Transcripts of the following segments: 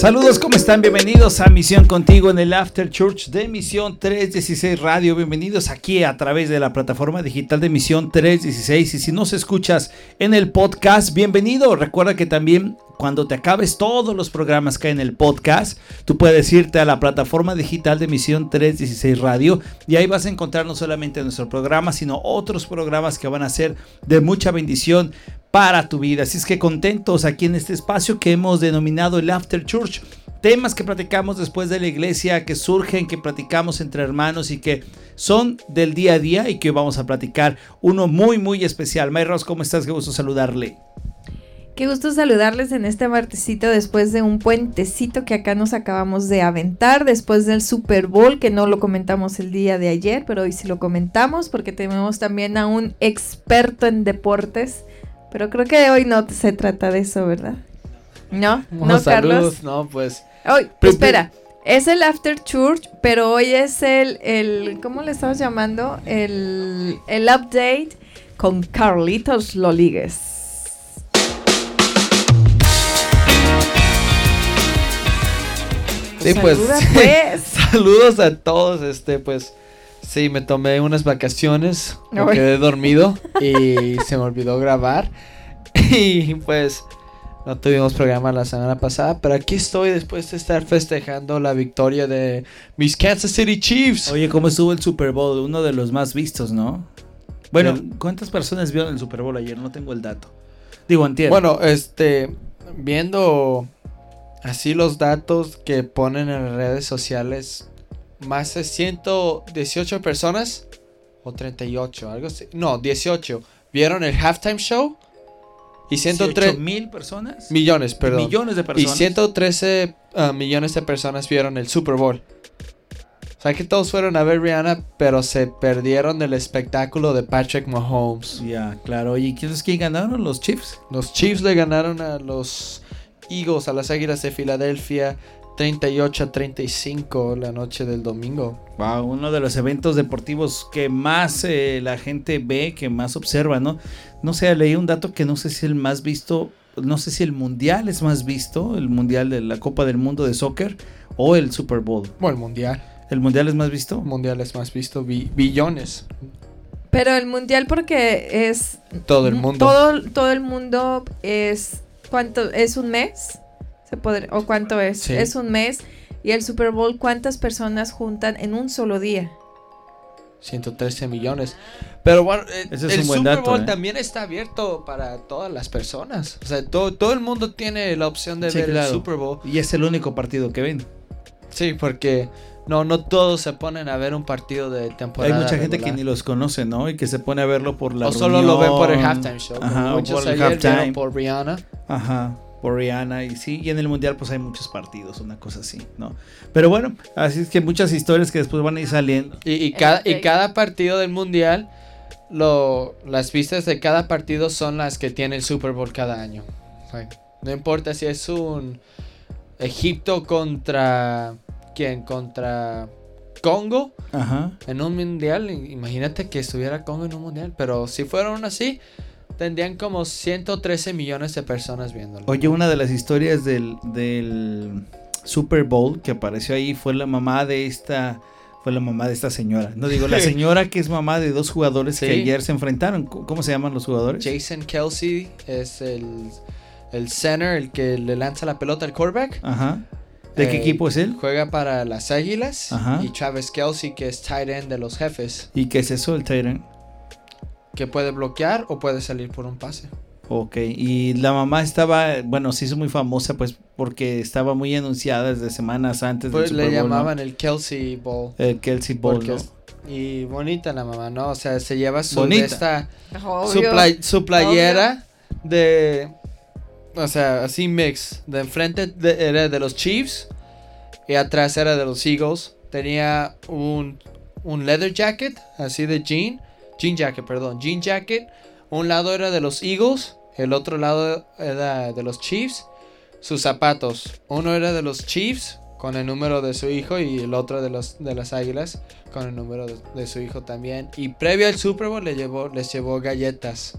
Saludos, ¿cómo están? Bienvenidos a Misión Contigo en el After Church de Misión 316 Radio. Bienvenidos aquí a través de la plataforma digital de Misión 316. Y si nos escuchas en el podcast, bienvenido. Recuerda que también cuando te acabes todos los programas que hay en el podcast, tú puedes irte a la plataforma digital de Misión 316 Radio y ahí vas a encontrar no solamente nuestro programa, sino otros programas que van a ser de mucha bendición para tu vida. Así es que contentos aquí en este espacio que hemos denominado el After Church. Temas que platicamos después de la iglesia, que surgen, que platicamos entre hermanos y que son del día a día y que vamos a platicar uno muy, muy especial. Mayros, ¿cómo estás? Qué gusto saludarle. Qué gusto saludarles en este martesito después de un puentecito que acá nos acabamos de aventar, después del Super Bowl, que no lo comentamos el día de ayer, pero hoy sí lo comentamos porque tenemos también a un experto en deportes pero creo que hoy no se trata de eso, ¿verdad? No, no, Carlos. No, pues. Hoy, espera. Es el After Church, pero hoy es el, el ¿cómo le estamos llamando? El, el update con Carlitos Loligues. Sí, pues, pues. saludos a todos, este, pues, Sí, me tomé unas vacaciones, me quedé dormido y se me olvidó grabar. Y pues no tuvimos programa la semana pasada, pero aquí estoy después de estar festejando la victoria de mis Kansas City Chiefs. Oye, ¿cómo estuvo el Super Bowl? Uno de los más vistos, ¿no? Bueno, ¿cuántas personas vieron el Super Bowl ayer? No tengo el dato. Digo, entiendo. Bueno, este, viendo así los datos que ponen en redes sociales, más de 118 personas o 38, algo así. No, 18 vieron el halftime show y 103 mil personas. Millones, perdón. Millones de personas. Y 113 ah, millones de personas vieron el Super Bowl. O sea que todos fueron a ver Rihanna, pero se perdieron del espectáculo de Patrick Mahomes. Ya, claro. ¿Y quiénes que ganaron? ¿Los Chiefs? Los Chiefs le ganaron a los Eagles, a las Águilas de Filadelfia. 38 a 35 la noche del domingo. Wow, uno de los eventos deportivos que más eh, la gente ve, que más observa, ¿no? No sé, leí un dato que no sé si el más visto, no sé si el mundial es más visto, el mundial de la Copa del Mundo de soccer o el Super Bowl. Bueno, el mundial. ¿El mundial es más visto? El mundial es más visto, billones. Pero el mundial porque es... Todo el mundo. Todo, todo el mundo es... ¿Cuánto? ¿Es un mes? ¿O cuánto es? Es un mes. ¿Y el Super Bowl cuántas personas juntan en un solo día? 113 millones. Pero bueno, eh, el Super Bowl ¿eh? también está abierto para todas las personas. O sea, todo, todo el mundo tiene la opción de ver el Super Bowl. Y es el único partido que ven. Sí, porque no, no todos se ponen a ver un partido de temporada. Hay mucha gente que ni los conoce, ¿no? Y que se pone a verlo por la O solo lo ven por el halftime show. Ajá, por el halftime. por Rihanna. Ajá por Rihanna y sí, y en el mundial pues hay muchos partidos, una cosa así, ¿no? Pero bueno, así es que muchas historias que después van a ir saliendo. Y, cada, y cada partido del mundial, lo, las vistas de cada partido son las que tiene el Super Bowl cada año. no importa si es un Egipto contra... ¿Quién? Contra... Congo Ajá. en un mundial. Imagínate que estuviera Congo en un mundial. Pero si fueron así, tendrían como 113 millones de personas viéndolo. Oye, una de las historias del, del Super Bowl que apareció ahí fue la mamá de esta fue la mamá de esta señora. No digo, la señora que es mamá de dos jugadores que ayer se enfrentaron. ¿Cómo se llaman los jugadores? Jason Kelsey es el, el center, el que le lanza la pelota al quarterback. Ajá. ¿De qué eh, equipo es él? Juega para las Águilas. Ajá. Y Travis Kelsey, que es tight end de los jefes. ¿Y qué es eso, el tight end? Que puede bloquear o puede salir por un pase. Ok, y la mamá estaba, bueno, se hizo muy famosa pues porque estaba muy anunciada desde semanas antes pues le llamaban el Kelsey Bowl. El Kelsey Bowl, Y bonita la mamá, ¿no? O sea, se lleva su esta su, playera de o sea, así mix, de enfrente era de los Chiefs y atrás era de los Eagles. Tenía un un leather jacket así de jean Jean Jacket, perdón. Jean Jacket. Un lado era de los Eagles el otro lado era de los Chiefs, sus zapatos. Uno era de los Chiefs con el número de su hijo y el otro de, los, de las Águilas con el número de, su hijo también. Y previo al Super Bowl le llevó, les llevó galletas.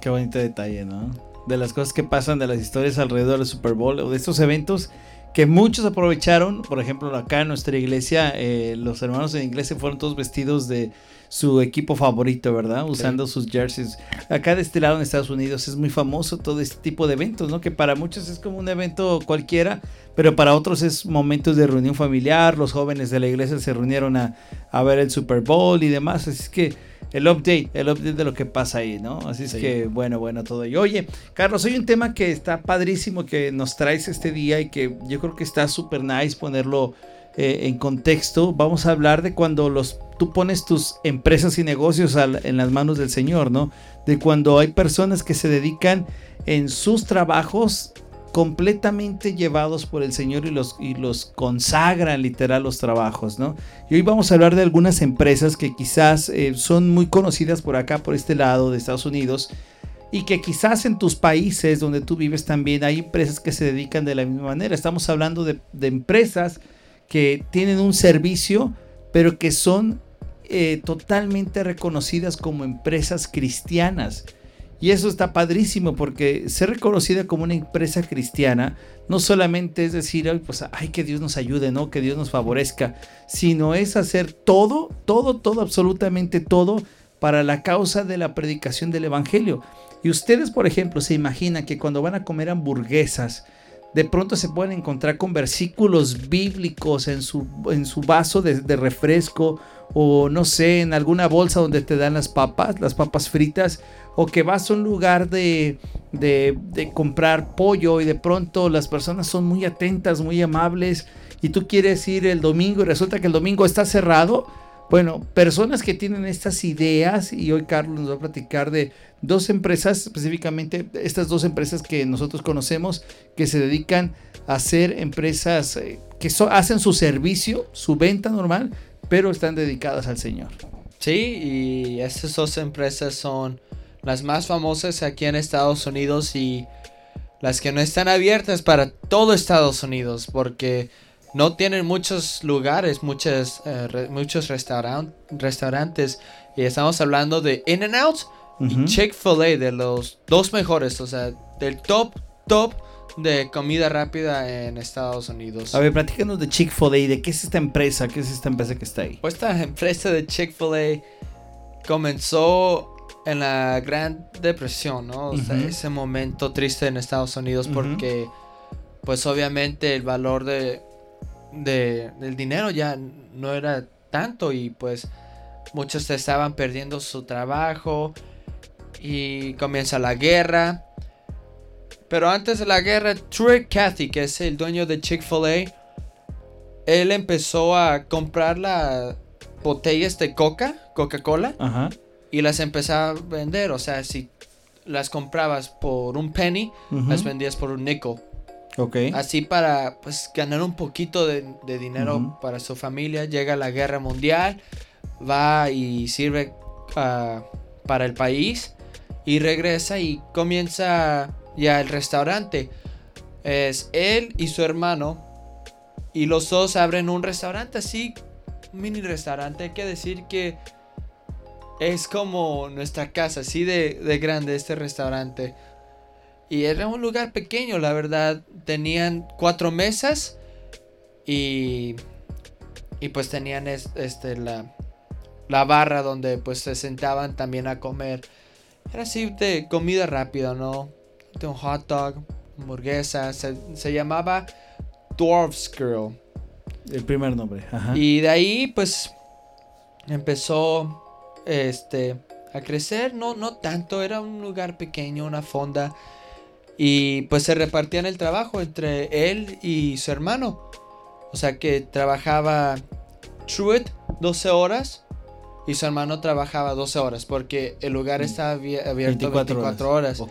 Qué bonito detalle, ¿no? De las cosas que pasan, de las historias alrededor del Super Bowl o de estos eventos que muchos aprovecharon. Por ejemplo, acá en nuestra iglesia, eh, los hermanos en iglesia fueron todos vestidos de su equipo favorito, ¿verdad? Usando sus jerseys. Acá de este lado en Estados Unidos es muy famoso todo este tipo de eventos, ¿no? Que para muchos es como un evento cualquiera, pero para otros es momentos de reunión familiar. Los jóvenes de la iglesia se reunieron a, a ver el Super Bowl y demás. Así es que el update, el update de lo que pasa ahí, ¿no? Así es que, bueno, bueno, todo ello. Oye, Carlos, hay un tema que está padrísimo que nos traes este día y que yo creo que está súper nice ponerlo eh, en contexto, vamos a hablar de cuando los, tú pones tus empresas y negocios en las manos del Señor, ¿no? De cuando hay personas que se dedican en sus trabajos completamente llevados por el Señor y los, y los consagran literal los trabajos, ¿no? Y hoy vamos a hablar de algunas empresas que quizás eh, son muy conocidas por acá, por este lado de Estados Unidos, y que quizás en tus países donde tú vives también hay empresas que se dedican de la misma manera. Estamos hablando de, de empresas que tienen un servicio, pero que son eh, totalmente reconocidas como empresas cristianas. Y eso está padrísimo porque ser reconocida como una empresa cristiana no solamente es decir, ay, pues, ay, que Dios nos ayude, ¿no? Que Dios nos favorezca, sino es hacer todo, todo, todo, absolutamente todo para la causa de la predicación del Evangelio. Y ustedes, por ejemplo, se imaginan que cuando van a comer hamburguesas, de pronto se pueden encontrar con versículos bíblicos en su, en su vaso de, refresco o no sé, en alguna bolsa donde te dan las papas, las papas fritas, o que vas a un lugar de, de, de, comprar pollo y de pronto las personas son muy atentas, muy amables y tú quieres ir el domingo y resulta que el domingo está cerrado bueno, personas que tienen estas ideas, y hoy Carlos nos va a platicar de dos empresas, específicamente estas dos empresas que nosotros conocemos, que se dedican a hacer empresas eh, que hacen su servicio, su venta normal, pero están dedicadas al Señor. Sí, y estas dos empresas son las más famosas aquí en Estados Unidos y las que no están abiertas para todo Estados Unidos, porque no tienen muchos lugares, muchos, eh, muchos restaurantes. Y estamos hablando de In-N-Out y Chick-fil-A, de los dos mejores, o sea, del top, top de comida rápida en Estados Unidos. A ver, platícanos de Chick-fil-A, ¿de qué es esta empresa? ¿Qué es esta empresa que está ahí? Pues esta empresa de Chick-fil-A comenzó en la Gran Depresión, ¿no? O sea, ese momento triste en Estados Unidos porque, pues obviamente el valor de de, del dinero ya no era tanto y pues muchos estaban perdiendo su trabajo y comienza la guerra. Pero antes de la guerra, Troy Cathy, que es el dueño de Chick-fil-A, él empezó a comprar las botellas de Coca, Coca-Cola, y las empezaba a vender. O sea, si las comprabas por un penny, las vendías por un nickel. Así para pues ganar un poquito de, dinero para su familia. Llega la guerra mundial, va y sirve ah, para el país y regresa y comienza ya el restaurante. Es él y su hermano y los dos abren un restaurante así, un mini restaurante. Hay que decir que es como nuestra casa, así de grande este restaurante. Y era un lugar pequeño, la verdad. Tenían cuatro mesas y, y pues tenían este, la, la barra donde pues se sentaban también a comer. Era así de comida rápida, ¿no? De un hot dog, hamburguesa. Se, se llamaba Dwarf's Girl. El primer nombre. Y de ahí pues empezó este a crecer. No, no tanto. Era un lugar pequeño, una fonda. Y pues se repartían el trabajo entre él y su hermano. O sea que trabajaba Truett 12 horas y su hermano trabajaba 12 horas porque el lugar estaba abierto 24, 24 horas.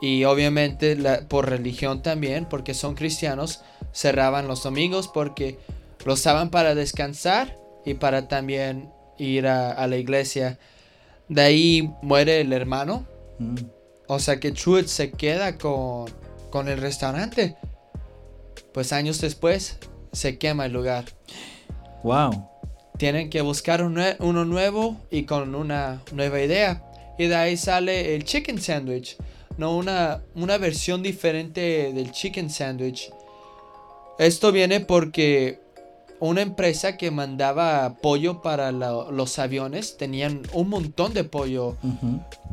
Y obviamente por religión también, porque son cristianos, cerraban los domingos porque los usaban para descansar y para también ir a, a la iglesia. De ahí muere el hermano Mm. O sea que Truett se queda con, con el restaurante. Pues años después se quema el lugar. Wow. Tienen que buscar un nue- uno nuevo y con una nueva idea. Y de ahí sale el chicken sandwich. No, una, una versión diferente del chicken sandwich. Esto viene porque una empresa que mandaba pollo para la- los aviones tenían un montón de pollo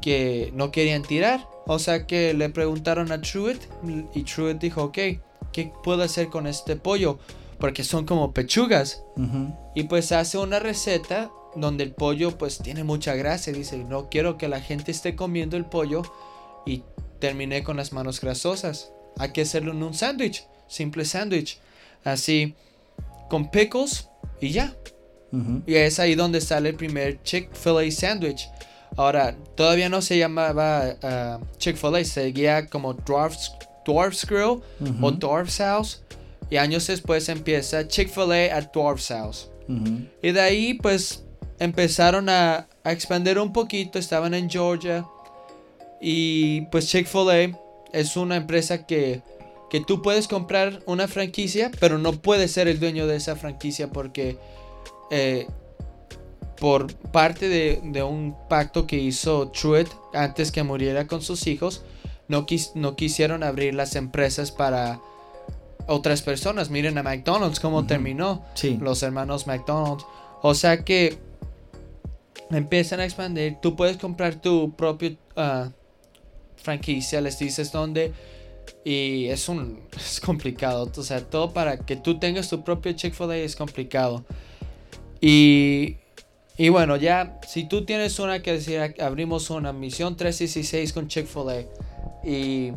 que no querían tirar. O sea que le preguntaron a Truett y Truett dijo, ok, ¿qué puedo hacer con este pollo? Porque son como pechugas. Y pues hace una receta donde el pollo pues tiene mucha grasa. Dice, no quiero que la gente esté comiendo el pollo y terminé con las manos grasosas. Hay que hacerlo en un sándwich, simple sándwich. Así, con pickles y ya. Y es ahí donde sale el primer Chick-fil-A sandwich. Ahora, todavía no se llamaba ah, Chick-fil-A, seguía como Dwarf's, Dwarf's Grill o. Dwarf's House. Y años después empieza Chick-fil-A at Dwarf's House. Y de ahí pues empezaron a, a expandir un poquito, estaban en Georgia. Y pues Chick-fil-A es una empresa que, que tú puedes comprar una franquicia, pero no puedes ser el dueño de esa franquicia porque eh, por parte de, de un pacto que hizo Truett antes que muriera con sus hijos, no, quis- no quisieron abrir las empresas para otras personas. Miren a McDonald's cómo terminó Sí. los hermanos McDonald's. O sea que empiezan a expandir. Tú puedes comprar tu propio ah, franquicia, les dices dónde. Y es un es complicado. O sea, todo para que tú tengas tu propio Chick-fil-A es complicado. Y, y bueno, ya si tú tienes una que decir, abrimos una misión 316 con Chick-fil-A. Y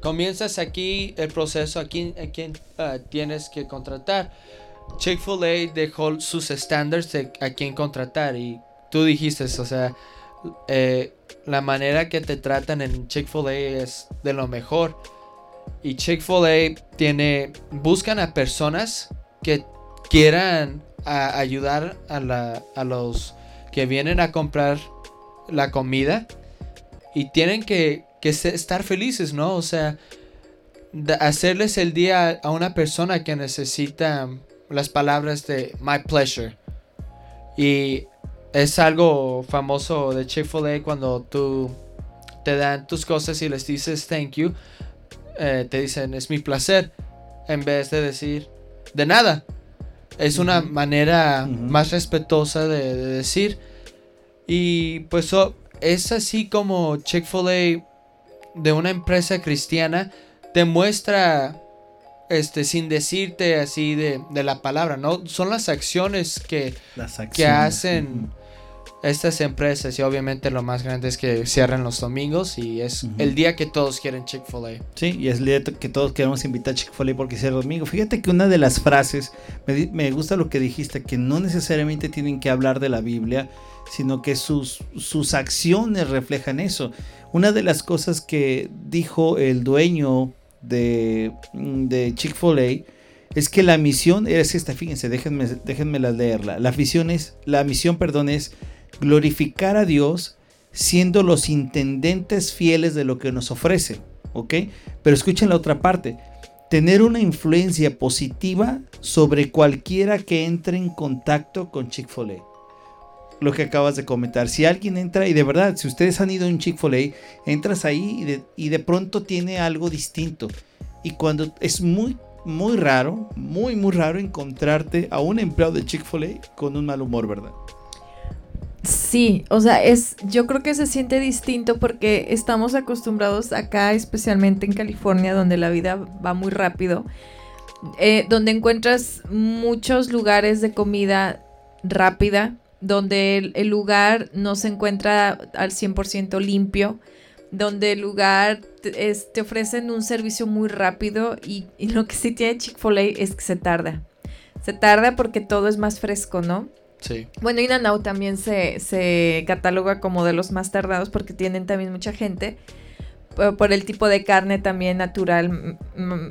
comienzas aquí el proceso, aquí a quién ah, tienes que contratar. Chick-fil-A dejó sus estándares de a quién contratar y tú dijiste, o sea, eh, la manera que te tratan en Chick-fil-A es de lo mejor. Y Chick-fil-A tiene, buscan a personas que quieran ayudar a, la- a los que vienen a comprar la comida y tienen que, que estar felices, ¿no? O sea, hacerles el día a una persona que necesita las palabras de my pleasure. Y es algo famoso de Chick-fil-A cuando tú te dan tus cosas y les dices thank you. eh, te dicen es mi placer. En vez de decir de nada. Es una manera más respetuosa de, de decir. Y pues oh, es así como Chick-fil-A de una empresa cristiana te muestra este sin decirte así de, de la palabra, ¿no? Son las acciones que Las que acciones. hacen estas empresas y obviamente lo más grande es que cierran los domingos y es el día que todos quieren Chick-fil-A. Sí, y es el día que todos queremos invitar a Chick-fil-A porque sea domingo. Fíjate que una de las frases, me, me gusta lo que dijiste, que no necesariamente tienen que hablar de la Biblia, sino que sus, sus acciones reflejan eso. Una de las cosas que dijo el dueño de, de Chick-fil-A es que la misión es esta, fíjense, déjenme, déjenme leerla. La misión es, la misión, perdón, es glorificar a Dios siendo los intendentes fieles de lo que nos ofrece, ¿ok? Pero escuchen la otra parte. Tener una influencia positiva sobre cualquiera que entre en contacto con Chick-fil-A. Lo que acabas de comentar. Si alguien entra, y de verdad, si ustedes han ido a un Chick-fil-A, entras ahí y de, y de pronto tiene algo distinto. Y cuando es muy, muy raro, muy, muy raro encontrarte a un empleado de Chick-fil-A con un mal humor, ¿verdad? Sí, o sea, es, yo creo que se siente distinto porque estamos acostumbrados acá, especialmente en California, donde la vida va muy rápido, eh, donde encuentras muchos lugares de comida rápida, donde el, lugar no se encuentra al 100% limpio, donde el lugar te, es- te ofrecen un servicio muy rápido y, y lo que sí tiene Chick-fil-A es que se tarda. Se tarda porque todo es más fresco, ¿no? Bueno, In-N-Out también se, se cataloga como de los más tardados porque tienen también mucha gente. Por, por el tipo de carne también natural,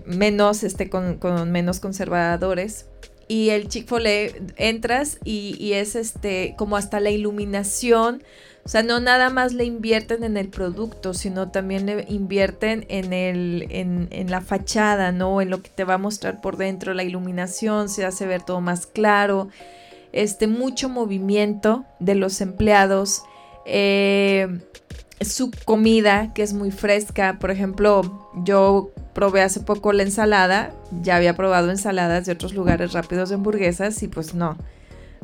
menos, este, con, con menos conservadores. y el Chick-fil-A entras y, y es este como hasta la iluminación. O sea, no nada más le invierten en el producto, sino también le invierten en, el, en, en, la fachada, ¿no? En lo que te va a mostrar por dentro, la iluminación, se hace ver todo más claro, este, mucho movimiento de los empleados, eh, su comida, que es muy fresca, por ejemplo, yo probé hace poco la ensalada, ya había probado ensaladas de otros lugares rápidos de hamburguesas y pues no,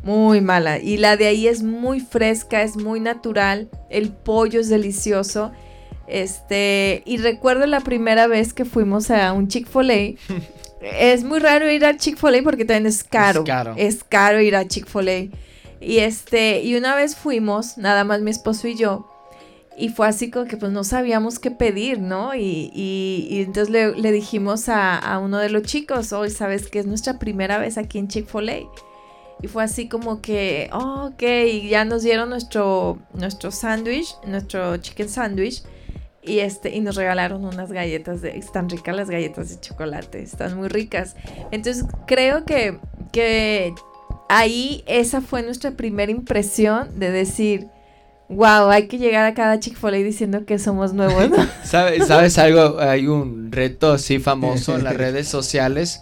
muy mala. Y la de ahí es muy fresca, es muy natural. El pollo es delicioso. Este, y recuerdo la primera vez que fuimos a un Chick-fil-A. es muy raro ir al Chick-fil-A porque también es caro. Es caro. Es caro ir a Chick-fil-A. Y este, y una vez fuimos, nada más mi esposo y yo. Y fue así como que pues no sabíamos qué pedir, ¿no? Y, y, y entonces le, le dijimos a, a, uno de los chicos, hoy sabes que es nuestra primera vez aquí en Chick-fil-A. Y fue así como que, oh, ok, y ya nos dieron nuestro, nuestro sándwich, nuestro chicken sándwich. Y, este, y nos regalaron unas galletas, de, están ricas las galletas de chocolate, están muy ricas. Entonces creo que, que ahí esa fue nuestra primera impresión de decir, wow, hay que llegar a cada Chick-fil-A diciendo que somos nuevos. ¿no? ¿Sabes, ¿Sabes algo? Hay un reto así famoso en las redes sociales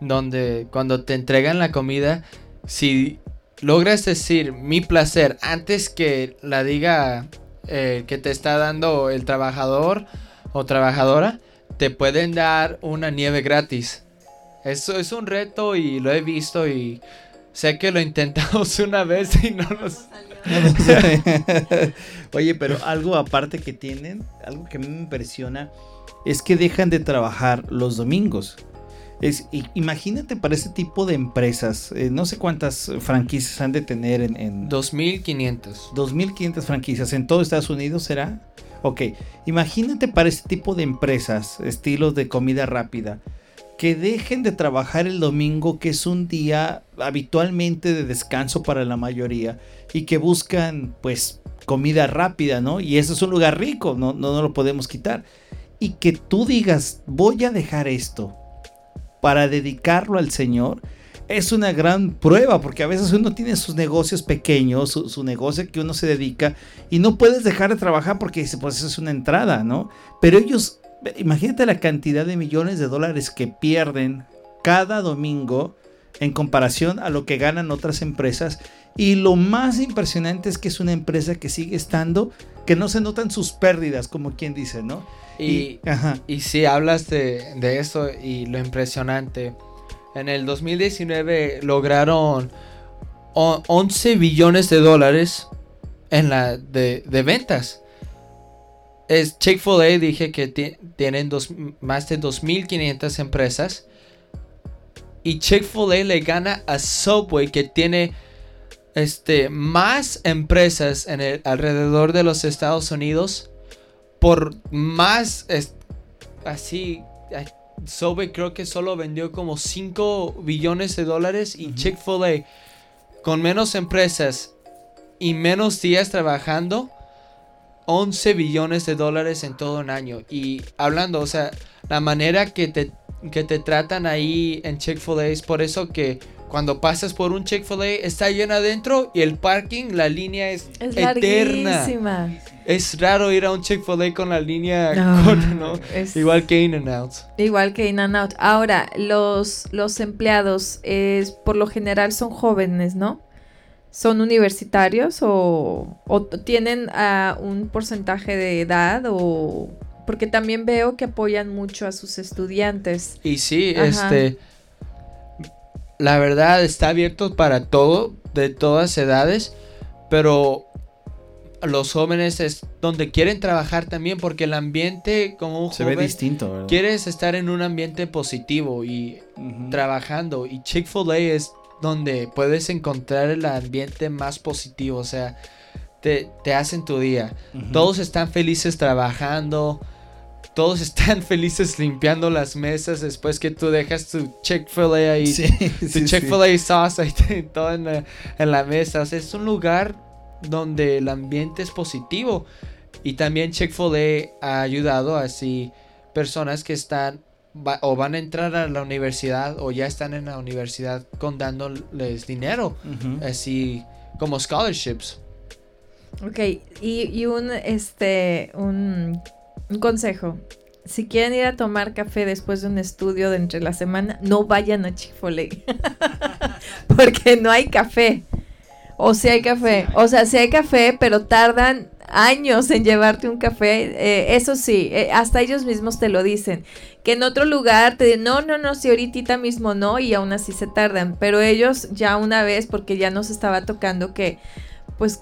donde cuando te entregan la comida si logras decir mi placer antes que la diga eh, que te está dando el trabajador o trabajadora, te pueden dar una nieve gratis. Eso es un reto y lo he visto y sé que lo intentamos una vez y no nos... Oye, pero algo aparte que tienen, algo que a mí me impresiona, es que dejan de trabajar los domingos. Es, imagínate para este tipo de empresas, eh, no sé cuántas franquicias han de tener en... en 2.500. 2.500 franquicias en todo Estados Unidos, ¿será? Ok, imagínate para este tipo de empresas, estilos de comida rápida, que dejen de trabajar el domingo, que es un día habitualmente de descanso para la mayoría, y que buscan pues comida rápida, ¿no? Y eso es un lugar rico, no, no, no lo podemos quitar. Y que tú digas, voy a dejar esto para dedicarlo al Señor, es una gran prueba, porque a veces uno tiene sus negocios pequeños, su, negocio que uno se dedica, y no puedes dejar de trabajar porque dice, pues es una entrada, ¿no? Pero ellos, imagínate la cantidad de millones de dólares que pierden cada domingo en comparación a lo que ganan otras empresas. Y lo más impresionante es que es una empresa que sigue estando, que no se notan sus pérdidas, como quien dice, ¿no? Y, y, hablas de, de, eso y lo impresionante, en el 2019 lograron 11 billones de dólares en la de, de ventas. Es Chick-fil-A dije que tienen dos, más de 2.500 empresas. Y Chick-fil-A le gana a Subway que tiene este, más empresas en el, alrededor de los Estados Unidos por más es, así Subway creo que solo vendió como 5 billones de dólares y uh -huh. Chick-fil-A con menos empresas y menos días trabajando 11 billones de dólares en todo un año y hablando, o sea, la manera que te que te tratan ahí en Chick-fil-A es por eso que cuando pasas por un Chick-fil-A está lleno adentro y el parking, la línea es, es eterna. Larguísima. Es raro ir a un Chick-fil-A con la línea no, corta, ¿no? Es igual que In-N-Out. Igual que In-N-Out. Ahora, los, los empleados es, por lo general son jóvenes, ¿no? ¿Son universitarios o, o tienen uh, un porcentaje de edad o...? Porque también veo que apoyan mucho a sus estudiantes. Y sí, Ajá. este la verdad está abierto para todo, de todas edades, pero los jóvenes es donde quieren trabajar también porque el ambiente como un se joven ve distinto ¿verdad? quieres estar en un ambiente positivo y uh -huh. trabajando y Chick-fil-A es donde puedes encontrar el ambiente más positivo o sea te, te hacen tu día uh -huh. todos están felices trabajando todos están felices limpiando las mesas después que tú dejas tu Chick-fil-A ahí, sí, tu sí, Chick-fil-A sí. sauce ahí todo en la, en la mesa. O sea, es un lugar donde el ambiente es positivo. Y también Chick-fil-A ha ayudado a así personas que están va- o van a entrar a la universidad o ya están en la universidad con dándoles dinero, así como scholarships. Ok, y, y un, este, un, un consejo. Si quieren ir a tomar café después de un estudio de entre la semana, no vayan a Chick-fil-A. Porque no hay café. O si hay café. O sea, si hay café, pero tardan años en llevarte un café. Eh, eso sí, eh, hasta ellos mismos te lo dicen. Que en otro lugar te dicen, no, no, no, si ahorita mismo no, y aún así se tardan. Pero ellos ya una vez, porque ya nos estaba tocando que pues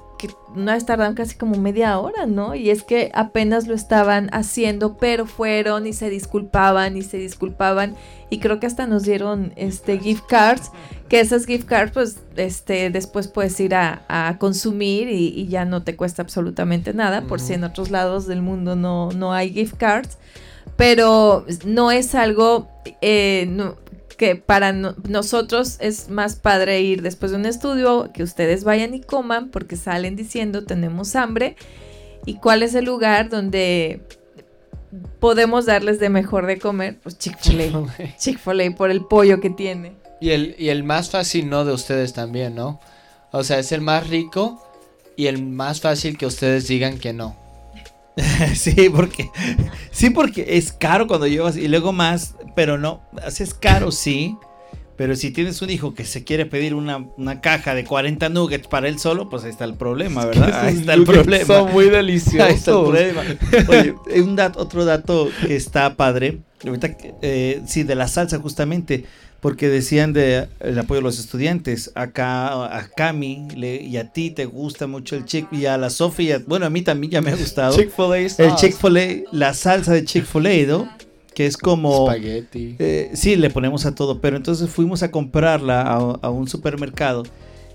que vez tardaron casi como media hora, ¿no? Y es que apenas lo estaban haciendo, pero fueron y se disculpaban y se disculpaban. Y creo que hasta nos dieron este gift cards, que esas gift cards pues este después puedes ir a, a consumir y, y ya no te cuesta absolutamente nada, por si en otros lados del mundo no, no hay gift cards, pero no es algo eh, no- que para no- nosotros es más padre ir después de un estudio, que ustedes vayan y coman porque salen diciendo tenemos hambre y cuál es el lugar donde podemos darles de mejor de comer, pues Chick-fil-A. Chick-fil-A por el pollo que tiene. Y el, y el más fácil no de ustedes también, ¿no? O sea, es el más rico y el más fácil que ustedes digan que no. Sí, porque sí, porque es caro cuando llevas y luego más, pero no, es caro, sí. Pero si tienes un hijo que se quiere pedir una, una caja de 40 nuggets para él solo, pues ahí está el problema, ¿verdad? Ahí está el problema. Son muy deliciosos. Ahí está el problema. Oye, un dat- otro dato que está padre, ahorita, que, eh, sí, de la salsa justamente, porque decían de el apoyo de los estudiantes. Acá a Cami le- y a ti te gusta mucho el chick y a la Sofía, bueno, a mí también ya me ha gustado. Chick-fil-A el sauce. Chick-fil-A, la salsa de Chick-fil-A, ¿no? Que es como... Spaghetti. Eh, sí, le ponemos a todo, pero entonces fuimos a comprarla a, a un supermercado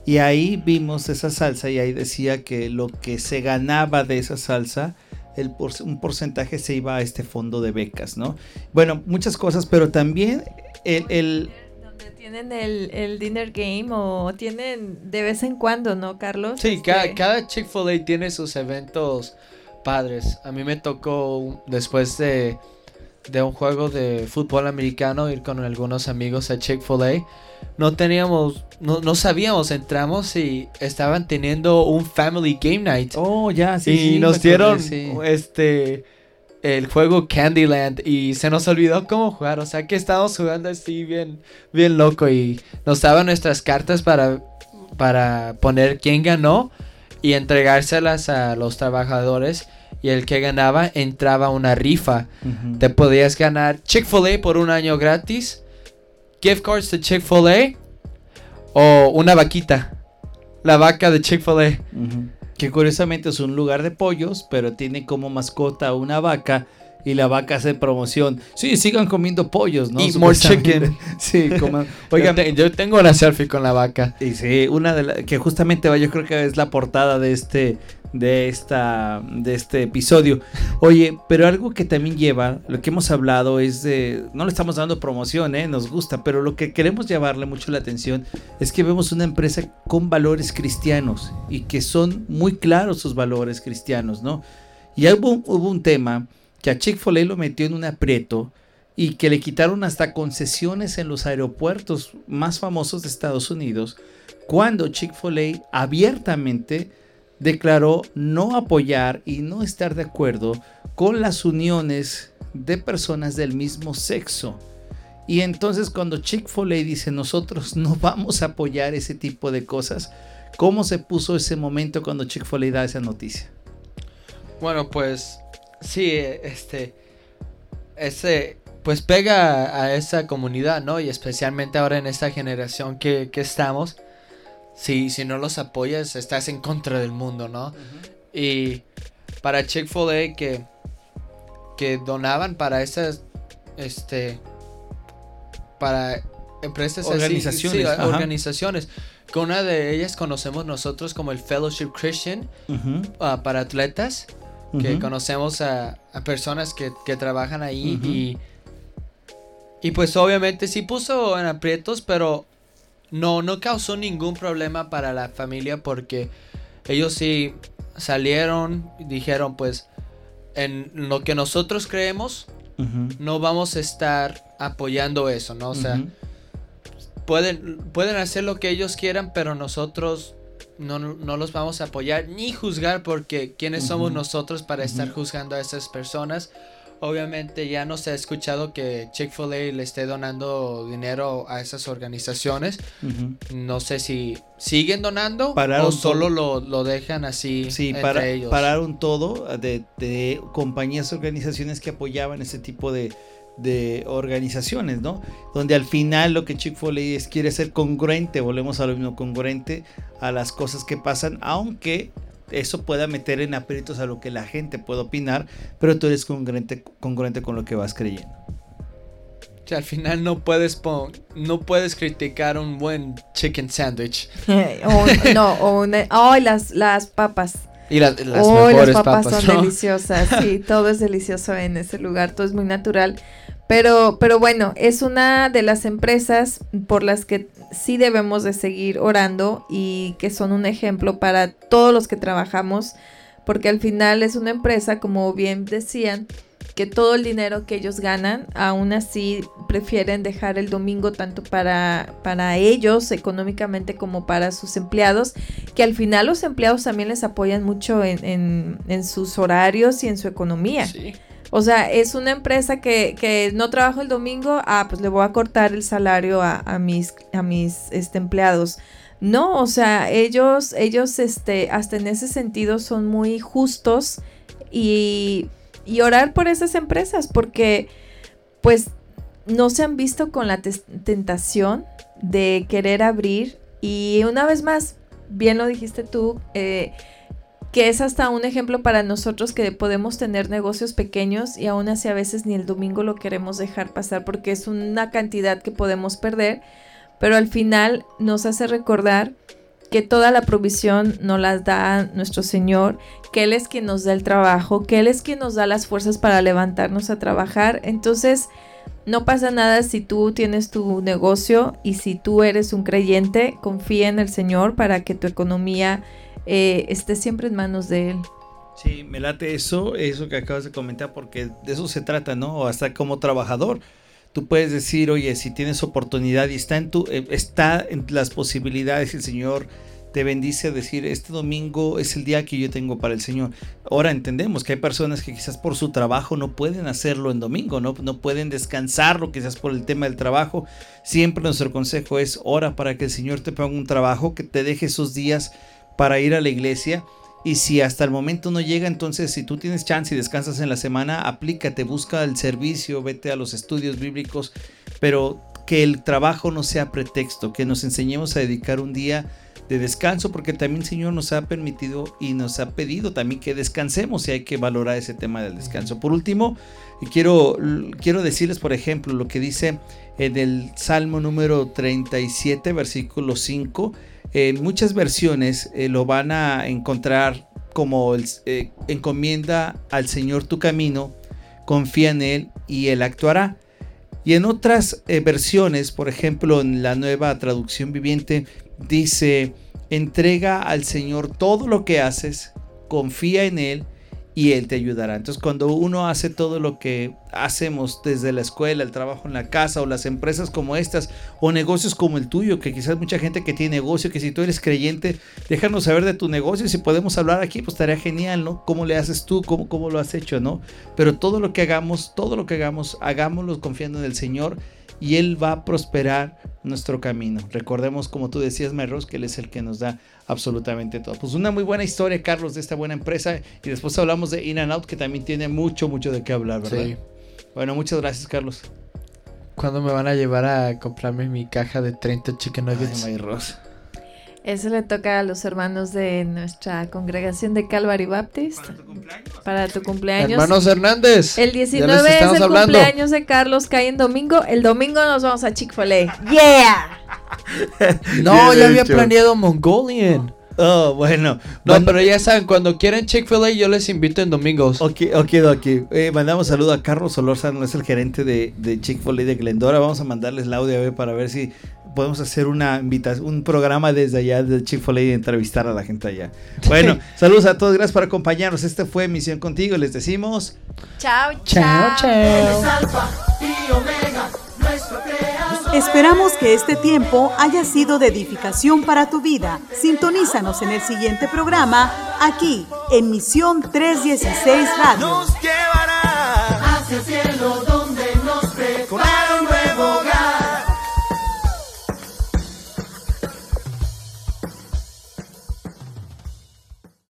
y ahí vimos esa salsa y ahí decía que lo que se ganaba de esa salsa, el por- un porcentaje se iba a este fondo de becas, ¿no? Bueno, muchas cosas, pero también el... el- Donde tienen el, el dinner game o tienen de vez en cuando, ¿no, Carlos? Sí, Este, cada, cada Chick-fil-A tiene sus eventos padres. A mí me tocó después de, de un juego de fútbol americano ir con algunos amigos a Chick-fil-A. No teníamos, no, no sabíamos, entramos y estaban teniendo un family game night. oh, ya, sí. y sí, nos dieron sí. este el juego Candyland y se nos olvidó cómo jugar, o sea que estábamos jugando así bien bien loco y nos daban nuestras cartas para para poner quién ganó y entregárselas a los trabajadores y el que ganaba entraba a una rifa. Te podías ganar Chick-fil-A por un año gratis, gift cards de Chick-fil-A o una vaquita. La vaca de Chick-fil-A. Que curiosamente es un lugar de pollos, pero tiene como mascota una vaca y la vaca hace promoción. Sí, sigan comiendo pollos, ¿no? Eat more chicken. Sí, coman. Oigan, Oigan, yo tengo una selfie con la vaca. y sí, una de las que justamente va, yo creo que es la portada de este de esta de este episodio. Oye, pero algo que también lleva, lo que hemos hablado es de no le estamos dando promoción, eh, nos gusta, pero lo que queremos llevarle mucho la atención es que vemos una empresa con valores cristianos y que son muy claros sus valores cristianos, ¿no? Y hubo, hubo un tema que a Chick-fil-A lo metió en un aprieto y que le quitaron hasta concesiones en los aeropuertos más famosos de Estados Unidos cuando Chick-fil-A abiertamente declaró no apoyar y no estar de acuerdo con las uniones de personas del mismo sexo. Y entonces cuando Chick-fil-A dice nosotros no vamos a apoyar ese tipo de cosas, ¿cómo se puso ese momento cuando Chick-fil-A da esa noticia? Bueno, pues sí, eh, este, ese, pues pega a esa comunidad, ¿no? Y especialmente ahora en esta generación que, que estamos, si, si no los apoyas, estás en contra del mundo, ¿no? Y para Chick-fil-A que, que donaban para esas, este, para empresas así, Organizaciones, sí, organizaciones. Que una de ellas conocemos nosotros como el Fellowship Christian ah, para atletas que conocemos a, a personas que, que trabajan ahí y y pues obviamente sí puso en aprietos pero no no causó ningún problema para la familia porque ellos sí salieron y dijeron pues en lo que nosotros creemos no vamos a estar apoyando eso, ¿no? O sea, pueden, pueden hacer lo que ellos quieran, pero nosotros no, no los vamos a apoyar ni juzgar porque quiénes somos nosotros para estar juzgando a esas personas. Obviamente ya no se ha escuchado que Chick-fil-A le esté donando dinero a esas organizaciones. No sé si siguen donando o solo lo, lo, dejan así sí, entre para, ellos. Pararon todo de, de compañías, organizaciones que apoyaban ese tipo de, de organizaciones, ¿no? Donde al final lo que Chick-fil-A es quiere ser congruente, volvemos a lo mismo, congruente a las cosas que pasan, aunque eso pueda meter en aprietos a lo que la gente puede opinar, pero tú eres congruente, congruente con lo que vas creyendo. O sea, al final no puedes no puedes criticar un buen chicken sandwich. no, o oh, las, las papas. Y las mejores papas, son deliciosas, sí, todo es delicioso en ese lugar, todo es muy natural. Pero, pero bueno, es una de las empresas por las que sí debemos de seguir orando y que son un ejemplo para todos los que trabajamos, porque al final es una empresa, como bien decían, que todo el dinero que ellos ganan, aún así prefieren dejar el domingo tanto para, para ellos económicamente como para sus empleados, que al final los empleados también les apoyan mucho en, en, sus horarios y en su economía. O sea, es una empresa que, que, no trabajo el domingo, ah, pues le voy a cortar el salario a, a mis, a mis este, empleados. No, o sea, ellos, ellos, este, hasta en ese sentido son muy justos y, y orar por esas empresas porque, pues, no se han visto con la tentación de querer abrir y una vez más, bien lo dijiste tú, eh, que es hasta un ejemplo para nosotros que podemos tener negocios pequeños y aún así a veces ni el domingo lo queremos dejar pasar porque es una cantidad que podemos perder, pero al final nos hace recordar que toda la provisión nos la da nuestro Señor, que Él es quien nos da el trabajo, que Él es quien nos da las fuerzas para levantarnos a trabajar. Entonces, no pasa nada si tú tienes tu negocio y si tú eres un creyente, confía en el Señor para que tu economía eh, esté siempre en manos de Él. Sí, me late eso, eso que acabas de comentar, porque de eso se trata, ¿no? Hasta como trabajador. Tú puedes decir, oye, si tienes oportunidad y está en tu, eh, está en las posibilidades, el Señor te bendice a decir, este domingo es el día que yo tengo para el Señor. Ahora entendemos que hay personas que quizás por su trabajo no pueden hacerlo en domingo, no, no pueden descansarlo quizás por el tema del trabajo. Siempre nuestro consejo es, ora para que el Señor te ponga un trabajo, que te deje esos días para ir a la iglesia. Y si hasta el momento no llega, entonces si tú tienes chance y descansas en la semana, aplícate, busca el servicio, vete a los estudios bíblicos, pero que el trabajo no sea pretexto, que nos enseñemos a dedicar un día de descanso, porque también el Señor nos ha permitido y nos ha pedido también que descansemos y hay que valorar ese tema del descanso. Por último, quiero, quiero decirles, por ejemplo, lo que dice en el Salmo número 37, versículo 5, en muchas versiones eh, lo van a encontrar como eh, encomienda al Señor tu camino, confía en Él y Él actuará. Y en otras eh, versiones, por ejemplo en la nueva traducción viviente, dice, entrega al Señor todo lo que haces, confía en Él y Él te ayudará. Entonces cuando uno hace todo lo que hacemos desde la escuela, el trabajo en la casa o las empresas como estas o negocios como el tuyo, que quizás mucha gente que tiene negocio, que si tú eres creyente, déjanos saber de tu negocio si podemos hablar aquí, pues estaría genial, ¿no? ¿Cómo le haces tú? ¿Cómo, cómo lo has hecho, ¿no? Pero todo lo que hagamos, todo lo que hagamos, hagámoslo confiando en el Señor y Él va a prosperar nuestro camino. Recordemos, como tú decías, Merros, que Él es el que nos da absolutamente todo. Pues una muy buena historia, Carlos, de esta buena empresa. Y después hablamos de In and Out, que también tiene mucho, mucho de qué hablar, ¿verdad? Sí. Bueno, muchas gracias, Carlos. ¿Cuándo me van a llevar a comprarme mi caja de 30 chicken nuggets? Ay, eso le toca a los hermanos de nuestra congregación de Calvary Baptist. Para tu cumpleaños. Para tu cumpleaños. Hermanos Hernández. El 19 es el cumpleaños de Carlos, cae en domingo. El domingo nos vamos a Chick-fil-A. ¡Yeah! no, ya había planeado Mongolian. Oh, bueno. No, pero ya saben, cuando quieren Chick-fil-A yo les invito en domingos. Ok, ok, ok. Eh, mandamos saludo a Carlos Solórzano, es el gerente de, de Chick-fil-A de Glendora. Vamos a mandarles el audio a ver para ver si podemos hacer una invitación, un programa desde allá de Chick-fil-A y entrevistar a la gente allá. Bueno, saludos a todos, gracias por acompañarnos. Este fue Misión Contigo, les decimos... Chao, chao. Chao, chao. Esperamos que este tiempo haya sido de edificación para tu vida. Sintonízanos en el siguiente programa, aquí, en Misión 316 Radio. Nos llevará hacia